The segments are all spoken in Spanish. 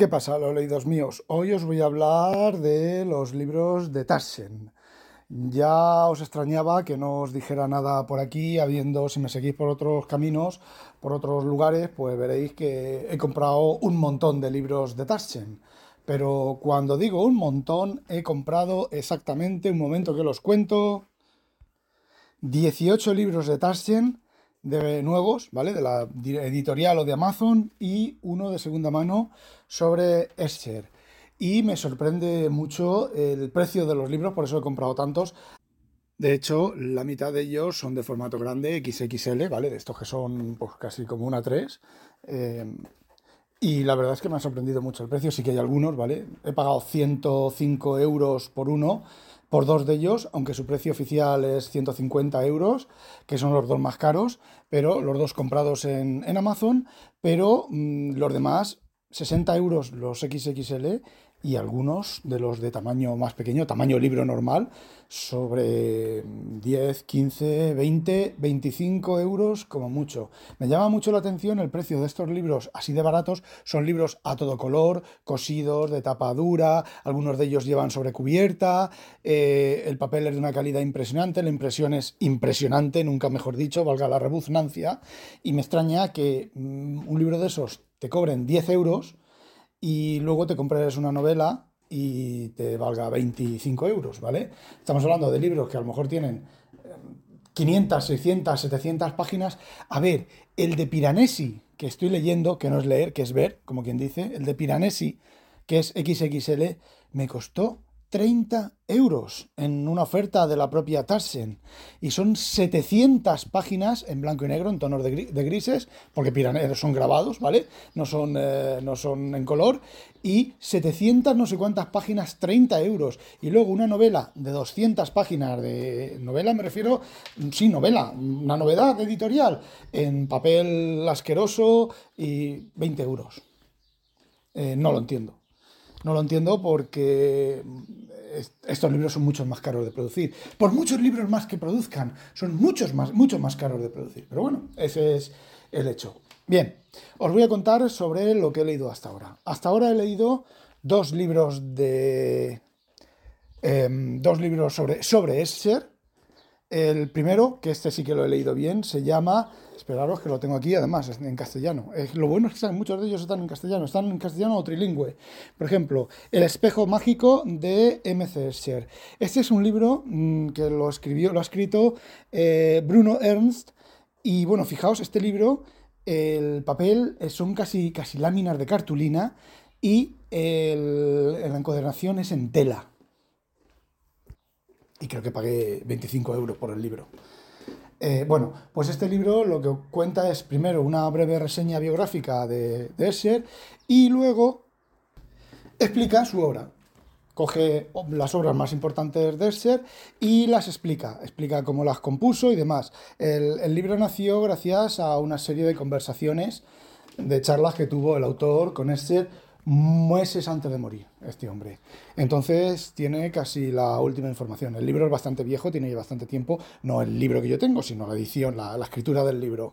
¿Qué pasa, los leídos míos? Hoy os voy a hablar de los libros de Taschen. Ya os extrañaba que no os dijera nada por aquí, habiendo, si me seguís por otros caminos, por otros lugares, pues veréis que he comprado un montón de libros de Taschen. Pero cuando digo un montón, he comprado exactamente, un momento que los cuento, 18 libros de Taschen de nuevos, ¿vale? De la editorial o de Amazon y uno de segunda mano sobre Escher. Y me sorprende mucho el precio de los libros, por eso he comprado tantos. De hecho, la mitad de ellos son de formato grande, XXL, ¿vale? De estos que son pues, casi como una 3. Eh, y la verdad es que me ha sorprendido mucho el precio. Sí que hay algunos, ¿vale? He pagado 105 euros por uno por dos de ellos, aunque su precio oficial es 150 euros, que son los dos más caros, pero los dos comprados en, Amazon, pero mm, los demás 60 euros los XXL y algunos de los de tamaño más pequeño, tamaño libro normal, sobre 10, 15, 20, 25 euros como mucho. Me llama mucho la atención el precio de estos libros así de baratos. Son libros a todo color, cosidos, de tapa dura, algunos de ellos llevan sobrecubierta, eh, el papel es de una calidad impresionante, la impresión es impresionante, nunca mejor dicho, valga la rebuznancia, y me extraña que mm, un libro de esos te cobren 10 euros y luego te compres una novela y te valga 25 euros, ¿vale? Estamos hablando de libros que a lo mejor tienen 500, 600, 700 páginas. A ver, el de Piranesi, que estoy leyendo, que no es leer, que es ver, como quien dice, el de Piranesi, que es XXL, me costó 30 euros en una oferta de la propia Tassen. Y son 700 páginas en blanco y negro, en tonos de, grises, porque son grabados, ¿vale? No son, eh, no son en color. Y 700 no sé cuántas páginas, 30 euros. Y luego una novela de 200 páginas de novela, me refiero, sí, novela, una novedad editorial, en papel asqueroso y 20 euros. Eh, no lo entiendo. No lo entiendo porque estos libros son mucho más caros de producir. Por muchos libros más que produzcan, son muchos más, más caros de producir. Pero bueno, ese es el hecho. Bien, os voy a contar sobre lo que he leído hasta ahora. Hasta ahora he leído dos libros de. Em, dos libros sobre, sobre Escher. El primero, que este sí que lo he leído bien, se llama Esperaros que lo tengo aquí, además, en castellano. lo bueno es que muchos de ellos están en castellano, están en castellano o trilingüe. Por ejemplo, El espejo mágico de M.C. Escher. Este es un libro mm, que lo, escribió, lo ha escrito eh, Bruno Ernst. Y bueno, fijaos, este libro, el papel son casi, casi láminas de cartulina y la encuadernación es en tela. Y creo que pagué 25 euros por el libro. Eh, bueno, pues este libro lo que cuenta es primero una breve reseña biográfica de, de Escher y luego explica su obra. Coge las obras más importantes de Escher y las explica, explica cómo las compuso y demás. El, el libro nació gracias a una serie de conversaciones, de charlas que tuvo el autor con Escher meses antes de morir, este hombre. Entonces tiene casi la última información. El libro es bastante viejo, tiene bastante tiempo, no el libro que yo tengo, sino la edición, la, escritura del libro.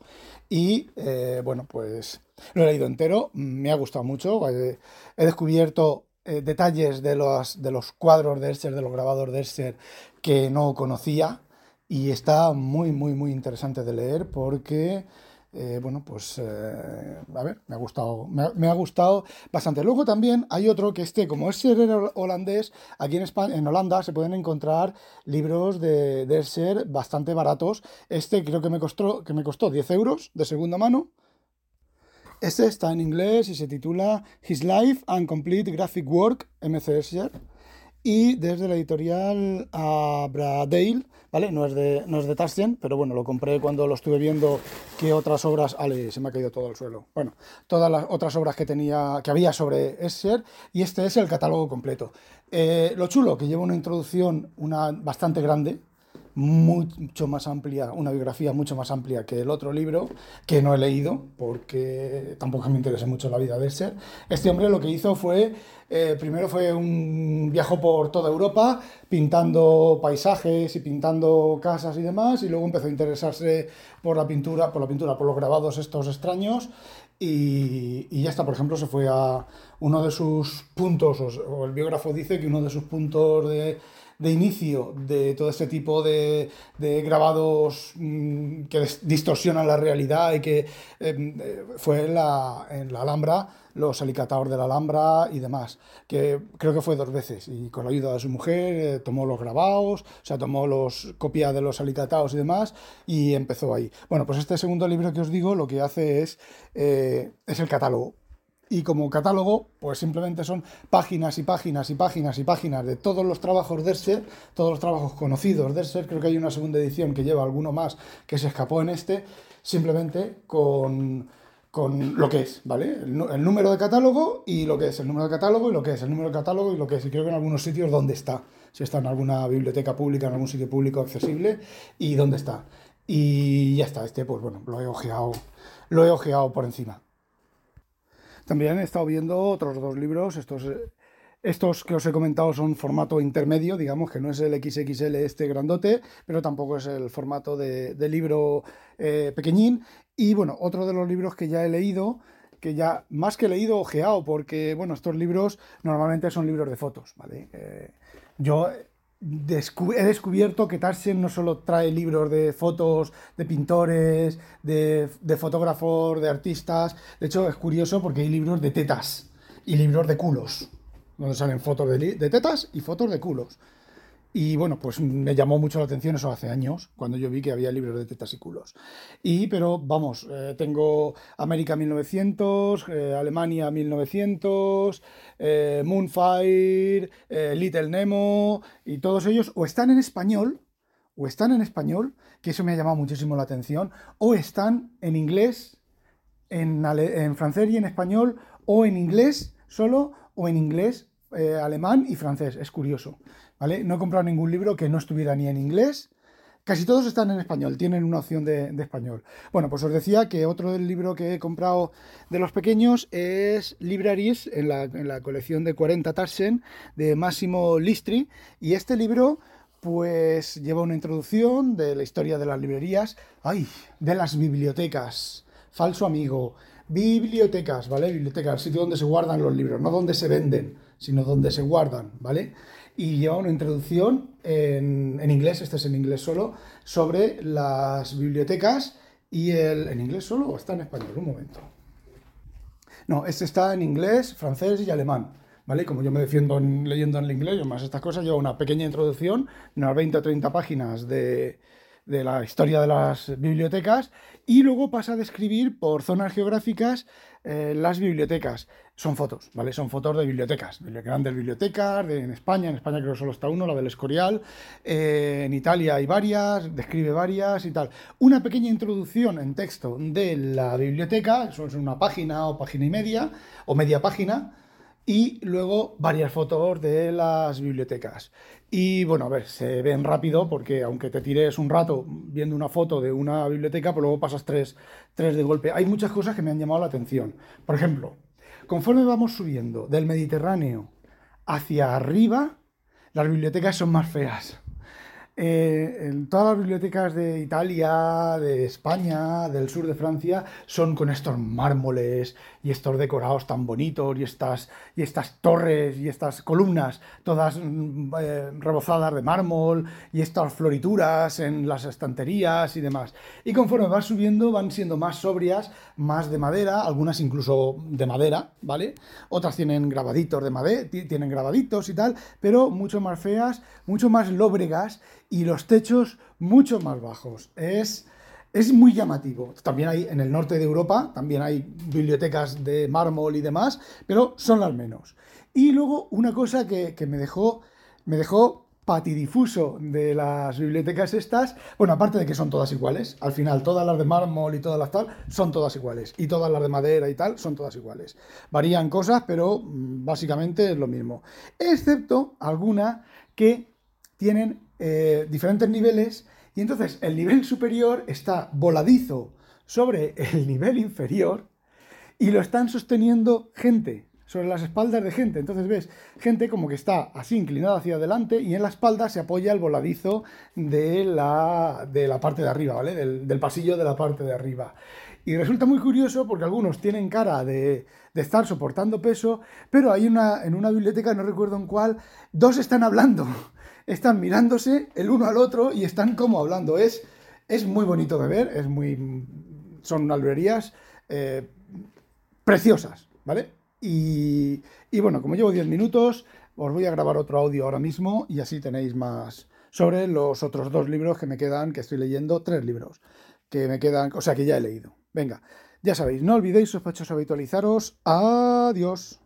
Y eh, bueno, pues lo he leído entero, me ha gustado mucho, he, descubierto eh, detalles de los, de los cuadros de Escher, de los grabados de Escher, que no conocía. Y está muy, muy, muy interesante de leer porque eh, bueno, pues eh, a ver, me ha gustado, me ha, gustado bastante. Luego también hay otro que este, como es ser holandés, aquí en España, en Holanda se pueden encontrar libros de, de ser bastante baratos. Este creo que me costó, que me costó 10 euros de segunda mano. Este está en inglés y se titula His Life and Complete Graphic Work, MC y desde la editorial Abradale, ¿vale? No es de, no de pero bueno, lo compré cuando lo estuve viendo que otras obras, ale, se me ha caído todo al suelo. Bueno, todas las otras obras que tenía, que había sobre Escher, y este es el catálogo completo. Eh, lo chulo, que lleva una introducción una, bastante grande, mucho más amplia, una biografía mucho más amplia que el otro libro, que no he leído, porque tampoco me interesa mucho la vida de ser. Este hombre lo que hizo fue, eh, primero fue un viaje por toda Europa, pintando paisajes y pintando casas y demás, y luego empezó a interesarse por la pintura, por la pintura, por los grabados estos extraños, y, y, ya está, por ejemplo, se fue a uno de sus puntos, o el biógrafo dice que uno de sus puntos de de inicio de todo este tipo de, grabados mm, que distorsionan la realidad y que em, eh, fue en la, en la Alhambra, los alicatados de la Alhambra y demás, que creo que fue dos veces y con la ayuda de su mujer eh, tomó los grabados, o sea, tomó los copias de los alicatados y demás y empezó ahí. Bueno, pues este segundo libro que os digo lo que hace es, eh, es el catálogo y como catálogo, pues simplemente son páginas y páginas y páginas y páginas de todos los trabajos de Escher, todos los trabajos conocidos de Escher. Creo que hay una segunda edición que lleva alguno más que se escapó en este, simplemente con, con lo que es, ¿vale? El, número de catálogo y lo que es el número de catálogo y lo que es el número de catálogo y lo que es. Y creo que en algunos sitios dónde está. Si está en alguna biblioteca pública, en algún sitio público accesible y dónde está. Y ya está, este, pues bueno, lo he ojeado, lo he ojeado por encima. También he estado viendo otros dos libros, estos, eh, estos que os he comentado son formato intermedio, digamos que no es el XXL este grandote, pero tampoco es el formato de, libro eh, pequeñín. Y bueno, otro de los libros que ya he leído, que ya más que leído, ojeado, porque bueno, estos libros normalmente son libros de fotos, ¿vale? Eh, yo he descubierto que Tarsien no solo trae libros de fotos de pintores, de, fotógrafos, de artistas. De hecho, es curioso porque hay libros de tetas y libros de culos, donde salen fotos de tetas y fotos de culos. Y bueno, pues me llamó mucho la atención eso hace años, cuando yo vi que había libros de tetas y culos. Pero vamos, eh, tengo América 1900, eh, Alemania 1900, eh, Moonfire, Little Nemo, y todos ellos o están en español, o están en español, que eso me ha llamado muchísimo la atención, o están en inglés, en, en francés y en español, o en inglés solo, o en inglés, alemán y francés. Es curioso. No he comprado ningún libro que no estuviera ni en inglés. Casi todos están en español, tienen una opción de, español. Bueno, pues os decía que otro del libro que he comprado de los pequeños es Libraries, en la, colección de 40 Taschen de Máximo Listri. Y este libro, pues lleva una introducción de la historia de las librerías, ay, de las bibliotecas. Falso amigo. Bibliotecas, ¿vale? Bibliotecas, el sitio donde se guardan los libros, no donde se venden, sino donde se guardan, ¿vale? y lleva una introducción en, en, inglés, este es en inglés solo, sobre las bibliotecas y el... ¿En inglés solo o está en español? Un momento. No, este está en inglés, francés y alemán. ¿Vale? Como yo me defiendo leyendo en el inglés, yo más estas cosas, lleva una pequeña introducción, unas 20 o 30 páginas de, de la historia de las bibliotecas y luego pasa a describir por zonas geográficas eh, las bibliotecas. Son fotos, ¿vale? Son fotos de bibliotecas, de grandes bibliotecas, en España, en España creo que solo está uno, la del Escorial, eh, en Italia hay varias, describe varias y tal. Una pequeña introducción en texto de la biblioteca, eso es una página o página y media, o media página, y luego varias fotos de las bibliotecas. Y bueno, a ver, se ven rápido porque aunque te tires un rato viendo una foto de una biblioteca, pues luego pasas tres, tres de golpe. Hay muchas cosas que me han llamado la atención. Por ejemplo, conforme vamos subiendo del Mediterráneo hacia arriba, las bibliotecas son más feas. Eh, en todas las bibliotecas de Italia, de España, del sur de Francia, son con estos mármoles y estos decorados tan bonitos y estas, y estas torres y estas columnas todas mm, eh, rebozadas de mármol y estas florituras en las estanterías y demás. Y conforme vas subiendo van siendo más sobrias, más de madera, algunas incluso de madera, ¿vale? Otras tienen grabaditos de madera, tienen grabaditos y tal, pero mucho más feas, mucho más lóbregas y los techos mucho más bajos. Es, es muy llamativo. También hay en el norte de Europa, también hay bibliotecas de mármol y demás, pero son las menos. Y luego una cosa que, me dejó me dejó patidifuso de las bibliotecas estas. Bueno, aparte de que son todas iguales, al final todas las de mármol y todas las tal son todas iguales. Y todas las de madera y tal son todas iguales. Varían cosas, pero mm, básicamente es lo mismo. Excepto alguna que tienen eh, diferentes niveles y entonces el nivel superior está voladizo sobre el nivel inferior y lo están sosteniendo gente sobre las espaldas de gente. Entonces ves gente como que está así inclinada hacia adelante y en la espalda se apoya el voladizo de la, de la parte de arriba, ¿vale? Del, pasillo de la parte de arriba. Y resulta muy curioso porque algunos tienen cara de, de, estar soportando peso, pero hay una, en una biblioteca, no recuerdo en cuál, dos están hablando. Están mirándose el uno al otro y están como hablando. Es, es muy bonito de ver, es muy, son unas librerías eh, preciosas, ¿vale? Y, bueno, como llevo 10 minutos, os voy a grabar otro audio ahora mismo y así tenéis más sobre los otros dos libros que me quedan, que estoy leyendo, tres libros que me quedan, o sea que ya he leído. Venga, ya sabéis, no olvidéis sospechosos habitualizaros. Adiós.